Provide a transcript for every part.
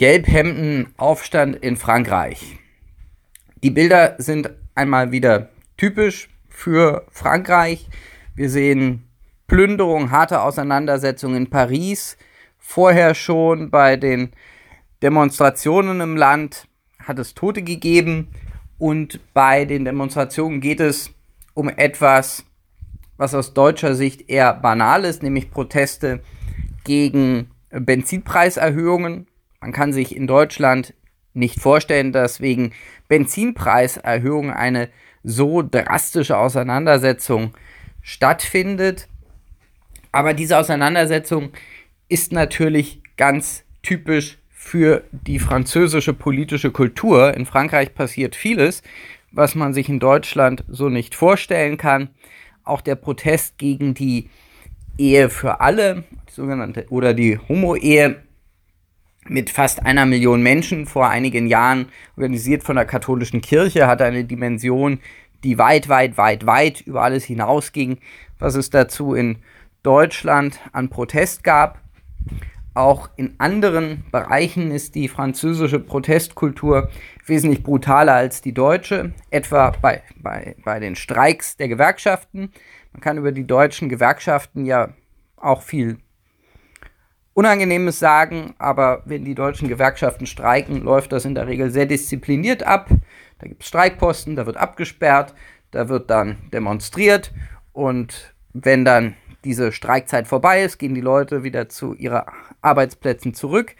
Gelbhemdenaufstand in Frankreich. Die Bilder sind einmal wieder typisch für Frankreich. Wir sehen Plünderung, harte Auseinandersetzungen in Paris. Vorher schon bei den Demonstrationen im Land hat es Tote gegeben. Und bei den Demonstrationen geht es um etwas, was aus deutscher Sicht eher banal ist, nämlich Proteste gegen Benzinpreiserhöhungen. Man kann sich in Deutschland nicht vorstellen, dass wegen Benzinpreiserhöhungen eine so drastische Auseinandersetzung stattfindet. Aber diese Auseinandersetzung ist natürlich ganz typisch für die französische politische Kultur. In Frankreich passiert vieles, was man sich in Deutschland so nicht vorstellen kann. Auch der Protest gegen die Ehe für alle, die sogenannte oder die Homo-Ehe mit fast einer Million Menschen vor einigen Jahren organisiert von der katholischen Kirche, hat eine Dimension, die weit, weit, weit, weit über alles hinausging, was es dazu in Deutschland an Protest gab. Auch in anderen Bereichen ist die französische Protestkultur wesentlich brutaler als die deutsche, etwa bei, bei, bei den Streiks der Gewerkschaften. Man kann über die deutschen Gewerkschaften ja auch viel Unangenehmes sagen, aber wenn die deutschen Gewerkschaften streiken, läuft das in der Regel sehr diszipliniert ab. Da gibt es Streikposten, da wird abgesperrt, da wird dann demonstriert und wenn dann diese Streikzeit vorbei ist, gehen die Leute wieder zu ihren Arbeitsplätzen zurück.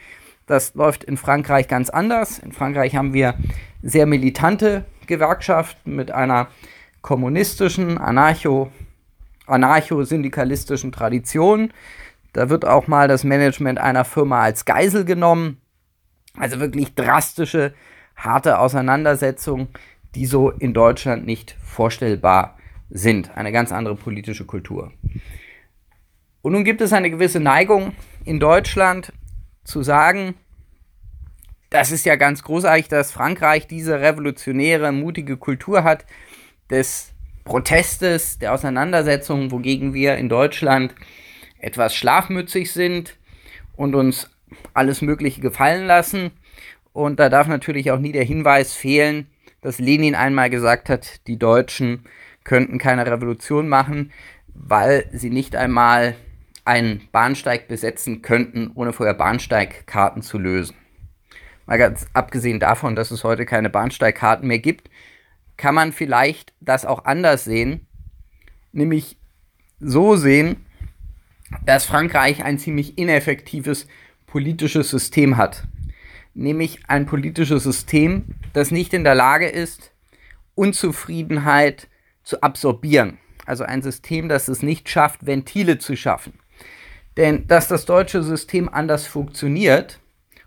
Das läuft in Frankreich ganz anders. In Frankreich haben wir sehr militante Gewerkschaften mit einer kommunistischen, anarcho, anarcho-syndikalistischen Tradition. Da wird auch mal das Management einer Firma als Geisel genommen. Also wirklich drastische, harte Auseinandersetzungen, die so in Deutschland nicht vorstellbar sind. Eine ganz andere politische Kultur. Und nun gibt es eine gewisse Neigung in Deutschland zu sagen, das ist ja ganz großartig, dass Frankreich diese revolutionäre, mutige Kultur hat des Protestes, der Auseinandersetzung, wogegen wir in Deutschland etwas schlafmützig sind und uns alles Mögliche gefallen lassen. Und da darf natürlich auch nie der Hinweis fehlen, dass Lenin einmal gesagt hat, die Deutschen könnten keine Revolution machen, weil sie nicht einmal einen Bahnsteig besetzen könnten, ohne vorher Bahnsteigkarten zu lösen. Mal ganz abgesehen davon, dass es heute keine Bahnsteigkarten mehr gibt, kann man vielleicht das auch anders sehen, nämlich so sehen, dass Frankreich ein ziemlich ineffektives politisches System hat. Nämlich ein politisches System, das nicht in der Lage ist, Unzufriedenheit zu absorbieren. Also ein System, das es nicht schafft, Ventile zu schaffen. Denn dass das deutsche System anders funktioniert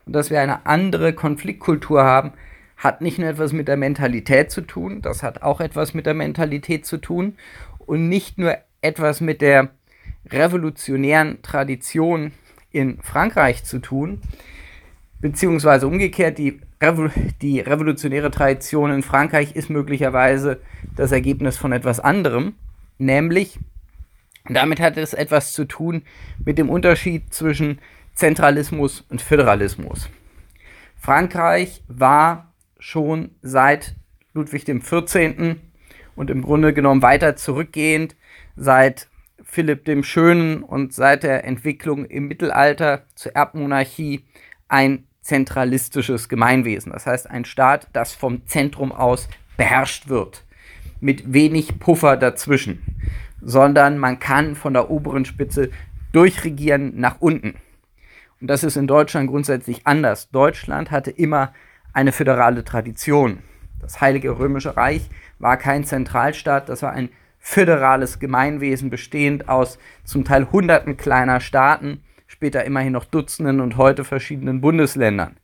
und dass wir eine andere Konfliktkultur haben, hat nicht nur etwas mit der Mentalität zu tun, das hat auch etwas mit der Mentalität zu tun und nicht nur etwas mit der revolutionären Tradition in Frankreich zu tun, beziehungsweise umgekehrt, die, Revo die revolutionäre Tradition in Frankreich ist möglicherweise das Ergebnis von etwas anderem, nämlich damit hat es etwas zu tun mit dem Unterschied zwischen Zentralismus und Föderalismus. Frankreich war schon seit Ludwig XIV. und im Grunde genommen weiter zurückgehend seit Philipp dem Schönen und seit der Entwicklung im Mittelalter zur Erbmonarchie ein zentralistisches Gemeinwesen. Das heißt ein Staat, das vom Zentrum aus beherrscht wird, mit wenig Puffer dazwischen, sondern man kann von der oberen Spitze durchregieren nach unten. Und das ist in Deutschland grundsätzlich anders. Deutschland hatte immer eine föderale Tradition. Das Heilige Römische Reich war kein Zentralstaat, das war ein föderales Gemeinwesen bestehend aus zum Teil hunderten kleiner Staaten, später immerhin noch Dutzenden und heute verschiedenen Bundesländern.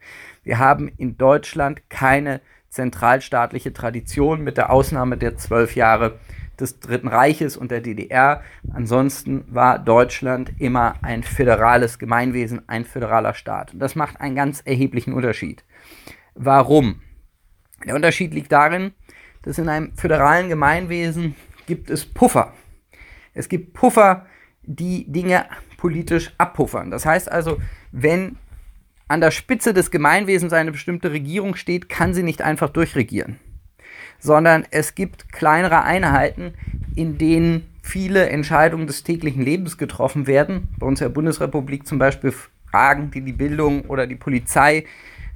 Wir haben in Deutschland keine zentralstaatliche Tradition mit der Ausnahme der zwölf Jahre des Dritten Reiches und der DDR. Ansonsten war Deutschland immer ein föderales Gemeinwesen, ein föderaler Staat. Und das macht einen ganz erheblichen Unterschied. Warum? Der Unterschied liegt darin, dass in einem föderalen Gemeinwesen gibt es Puffer. Es gibt Puffer, die Dinge politisch abpuffern. Das heißt also, wenn an der Spitze des Gemeinwesens eine bestimmte Regierung steht, kann sie nicht einfach durchregieren, sondern es gibt kleinere Einheiten, in denen viele Entscheidungen des täglichen Lebens getroffen werden. Bei uns in der Bundesrepublik zum Beispiel Fragen, die die Bildung oder die Polizei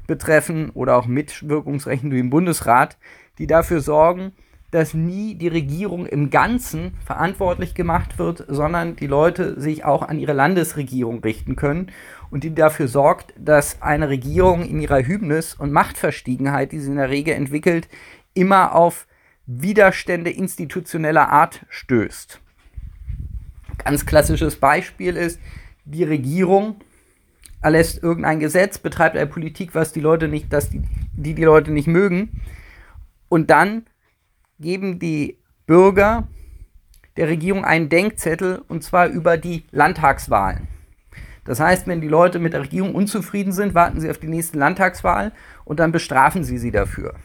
betreffen oder auch Mitwirkungsrechten durch den Bundesrat, die dafür sorgen, dass nie die Regierung im Ganzen verantwortlich gemacht wird, sondern die Leute sich auch an ihre Landesregierung richten können und die dafür sorgt, dass eine Regierung in ihrer Hybnis und Machtverstiegenheit, die sie in der Regel entwickelt, immer auf Widerstände institutioneller Art stößt. Ganz klassisches Beispiel ist, die Regierung erlässt irgendein Gesetz, betreibt eine Politik, was die Leute nicht, dass die, die, die Leute nicht mögen. Und dann geben die Bürger der Regierung einen Denkzettel und zwar über die Landtagswahlen. Das heißt, wenn die Leute mit der Regierung unzufrieden sind, warten sie auf die nächste Landtagswahl und dann bestrafen sie sie dafür.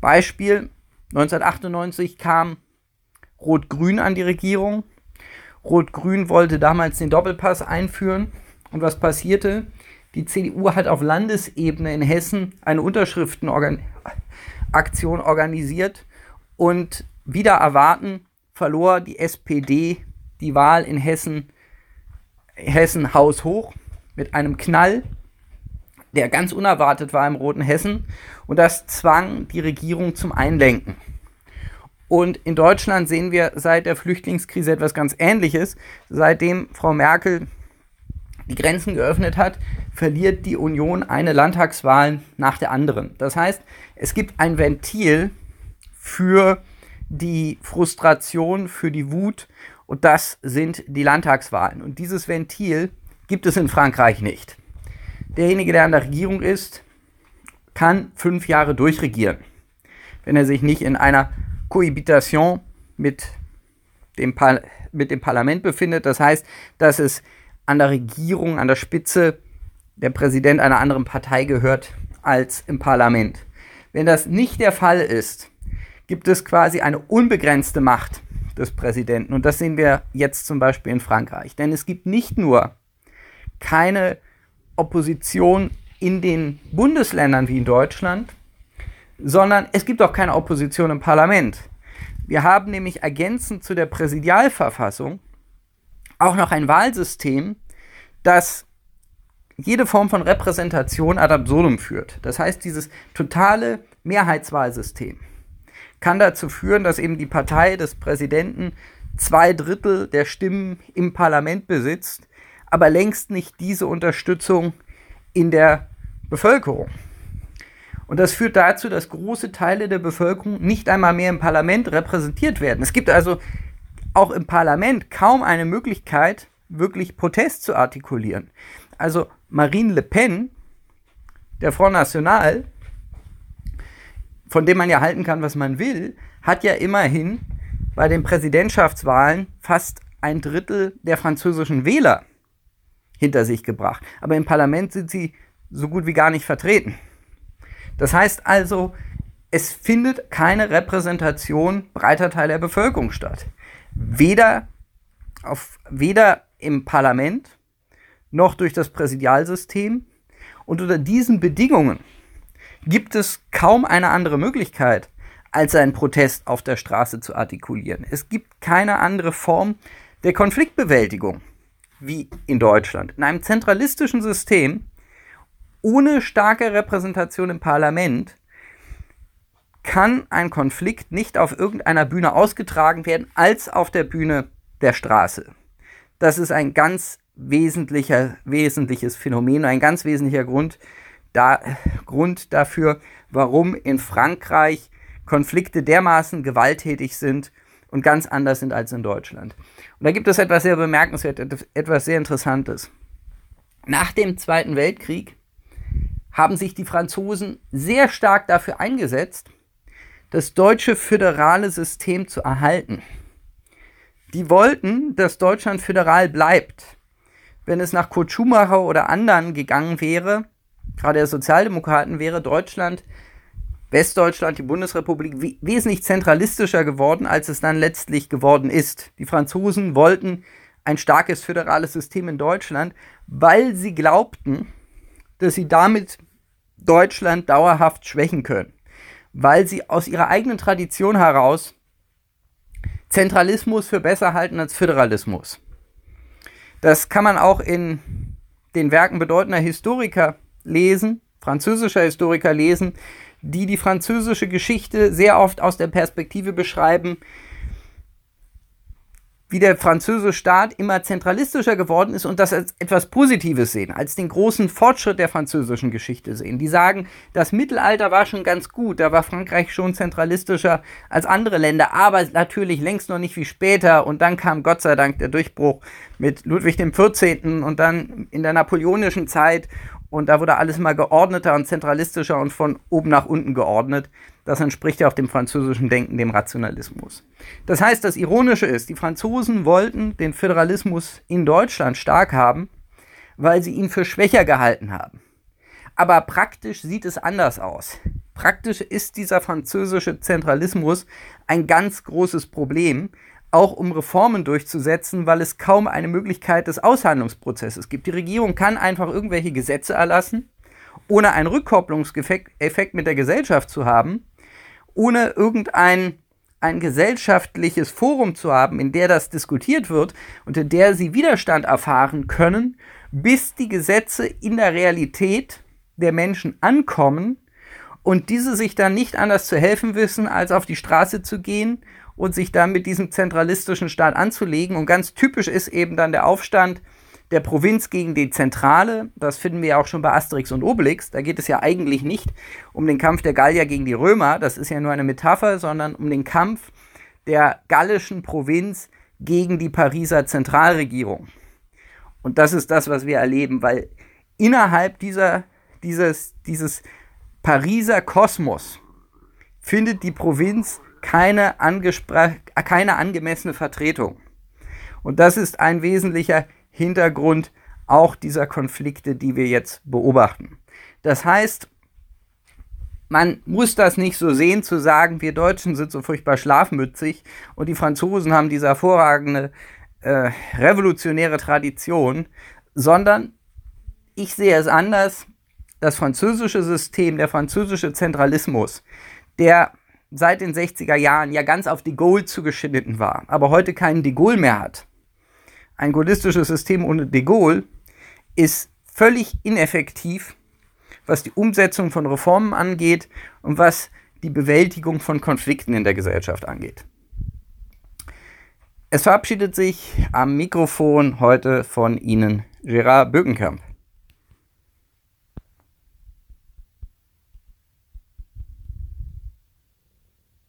Beispiel 1998 kam Rot-Grün an die Regierung. Rot-Grün wollte damals den Doppelpass einführen. Und was passierte? Die CDU hat auf Landesebene in Hessen eine Unterschriftenaktion organisiert und wieder erwarten verlor die SPD die Wahl in Hessen, Hessen haushoch mit einem Knall, der ganz unerwartet war im roten Hessen. Und das zwang die Regierung zum Einlenken. Und in Deutschland sehen wir seit der Flüchtlingskrise etwas ganz Ähnliches. Seitdem Frau Merkel die Grenzen geöffnet hat, verliert die Union eine Landtagswahl nach der anderen. Das heißt, es gibt ein Ventil für die Frustration, für die Wut und das sind die Landtagswahlen. Und dieses Ventil gibt es in Frankreich nicht. Derjenige, der an der Regierung ist, kann fünf Jahre durchregieren, wenn er sich nicht in einer Cohabitation mit dem, Par mit dem Parlament befindet. Das heißt, dass es an der Regierung, an der Spitze der Präsident einer anderen Partei gehört als im Parlament. Wenn das nicht der Fall ist, gibt es quasi eine unbegrenzte Macht des Präsidenten. Und das sehen wir jetzt zum Beispiel in Frankreich. Denn es gibt nicht nur keine Opposition in den Bundesländern wie in Deutschland, sondern es gibt auch keine Opposition im Parlament. Wir haben nämlich ergänzend zu der Präsidialverfassung auch noch ein Wahlsystem, das jede Form von Repräsentation ad absurdum führt. Das heißt, dieses totale Mehrheitswahlsystem kann dazu führen, dass eben die Partei des Präsidenten zwei Drittel der Stimmen im Parlament besitzt, aber längst nicht diese Unterstützung in der Bevölkerung. Und das führt dazu, dass große Teile der Bevölkerung nicht einmal mehr im Parlament repräsentiert werden. Es gibt also auch im Parlament kaum eine Möglichkeit, wirklich Protest zu artikulieren. Also Marine Le Pen, der Front National, von dem man ja halten kann, was man will, hat ja immerhin bei den Präsidentschaftswahlen fast ein Drittel der französischen Wähler hinter sich gebracht. Aber im Parlament sind sie so gut wie gar nicht vertreten. Das heißt also, es findet keine Repräsentation breiter Teile der Bevölkerung statt. Weder, auf, weder im Parlament noch durch das Präsidialsystem. Und unter diesen Bedingungen gibt es kaum eine andere Möglichkeit, als einen Protest auf der Straße zu artikulieren. Es gibt keine andere Form der Konfliktbewältigung wie in Deutschland. In einem zentralistischen System ohne starke Repräsentation im Parlament kann ein Konflikt nicht auf irgendeiner Bühne ausgetragen werden als auf der Bühne der Straße. Das ist ein ganz wesentlicher, wesentliches Phänomen, ein ganz wesentlicher Grund, da, Grund dafür, warum in Frankreich Konflikte dermaßen gewalttätig sind und ganz anders sind als in Deutschland. Und da gibt es etwas sehr bemerkenswertes, etwas sehr Interessantes. Nach dem Zweiten Weltkrieg haben sich die Franzosen sehr stark dafür eingesetzt, das deutsche föderale System zu erhalten. Die wollten, dass Deutschland föderal bleibt. Wenn es nach Kurt Schumacher oder anderen gegangen wäre, gerade der Sozialdemokraten, wäre Deutschland, Westdeutschland, die Bundesrepublik wesentlich zentralistischer geworden, als es dann letztlich geworden ist. Die Franzosen wollten ein starkes föderales System in Deutschland, weil sie glaubten, dass sie damit Deutschland dauerhaft schwächen können, weil sie aus ihrer eigenen Tradition heraus Zentralismus für besser halten als Föderalismus. Das kann man auch in den Werken bedeutender Historiker lesen, französischer Historiker lesen, die die französische Geschichte sehr oft aus der Perspektive beschreiben, wie der französische Staat immer zentralistischer geworden ist und das als etwas Positives sehen, als den großen Fortschritt der französischen Geschichte sehen. Die sagen, das Mittelalter war schon ganz gut, da war Frankreich schon zentralistischer als andere Länder, aber natürlich längst noch nicht wie später und dann kam Gott sei Dank der Durchbruch mit Ludwig XIV. und dann in der napoleonischen Zeit und da wurde alles mal geordneter und zentralistischer und von oben nach unten geordnet. Das entspricht ja auch dem französischen Denken, dem Rationalismus. Das heißt, das Ironische ist, die Franzosen wollten den Föderalismus in Deutschland stark haben, weil sie ihn für schwächer gehalten haben. Aber praktisch sieht es anders aus. Praktisch ist dieser französische Zentralismus ein ganz großes Problem, auch um Reformen durchzusetzen, weil es kaum eine Möglichkeit des Aushandlungsprozesses gibt. Die Regierung kann einfach irgendwelche Gesetze erlassen, ohne einen Rückkopplungseffekt mit der Gesellschaft zu haben ohne irgendein ein gesellschaftliches Forum zu haben, in der das diskutiert wird und in der sie Widerstand erfahren können, bis die Gesetze in der Realität der Menschen ankommen und diese sich dann nicht anders zu helfen wissen, als auf die Straße zu gehen und sich dann mit diesem zentralistischen Staat anzulegen. Und ganz typisch ist eben dann der Aufstand der Provinz gegen die Zentrale. Das finden wir ja auch schon bei Asterix und Obelix. Da geht es ja eigentlich nicht um den Kampf der Gallier gegen die Römer, das ist ja nur eine Metapher, sondern um den Kampf der gallischen Provinz gegen die Pariser Zentralregierung. Und das ist das, was wir erleben, weil innerhalb dieser, dieses, dieses Pariser Kosmos findet die Provinz keine, keine angemessene Vertretung. Und das ist ein wesentlicher Hintergrund auch dieser Konflikte, die wir jetzt beobachten. Das heißt, man muss das nicht so sehen, zu sagen, wir Deutschen sind so furchtbar schlafmützig und die Franzosen haben diese hervorragende äh, revolutionäre Tradition, sondern ich sehe es anders. Das französische System, der französische Zentralismus, der seit den 60er Jahren ja ganz auf de Gaulle zugeschnitten war, aber heute keinen de Gaulle mehr hat, ein gaullistisches System ohne de Gaulle ist völlig ineffektiv, was die Umsetzung von Reformen angeht und was die Bewältigung von Konflikten in der Gesellschaft angeht. Es verabschiedet sich am Mikrofon heute von Ihnen Gerard Bögenkamp.